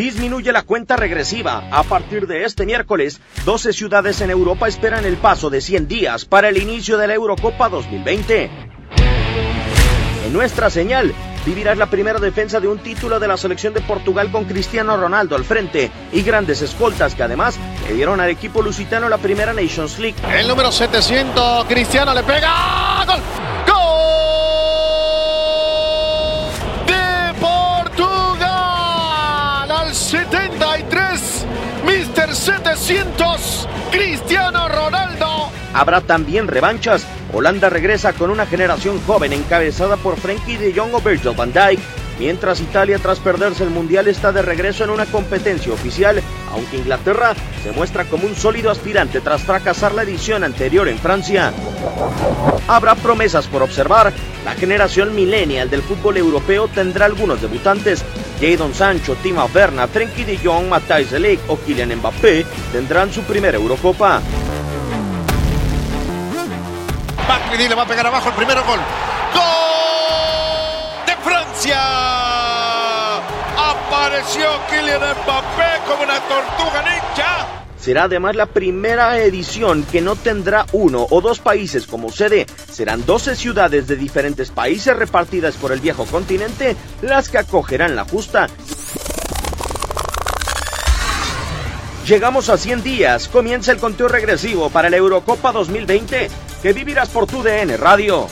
disminuye la cuenta regresiva. A partir de este miércoles, 12 ciudades en Europa esperan el paso de 100 días para el inicio de la Eurocopa 2020. En nuestra señal, vivirás la primera defensa de un título de la selección de Portugal con Cristiano Ronaldo al frente y grandes escoltas que además le dieron al equipo lusitano la primera Nations League. El número 700, Cristiano le pega. ¡Gol! Mr. 700, Cristiano Ronaldo. Habrá también revanchas. Holanda regresa con una generación joven encabezada por Frenkie de Jong o Virgil van Dijk, mientras Italia tras perderse el Mundial está de regreso en una competencia oficial, aunque Inglaterra se muestra como un sólido aspirante tras fracasar la edición anterior en Francia. Habrá promesas por observar. La generación millennial del fútbol europeo tendrá algunos debutantes. Jadon Sancho, Timo Werner, Frenkie de Jong, Matthijs de Ligt o Kylian Mbappé tendrán su primera Eurocopa. Matuidi le va a pegar abajo el primero gol. ¡Gol de Francia! Apareció Kylian Mbappé como una tortuga ninja. Será además la primera edición que no tendrá uno o dos países como sede. Serán 12 ciudades de diferentes países repartidas por el viejo continente las que acogerán la justa. Llegamos a 100 días, comienza el conteo regresivo para la Eurocopa 2020 que vivirás por tu DN Radio.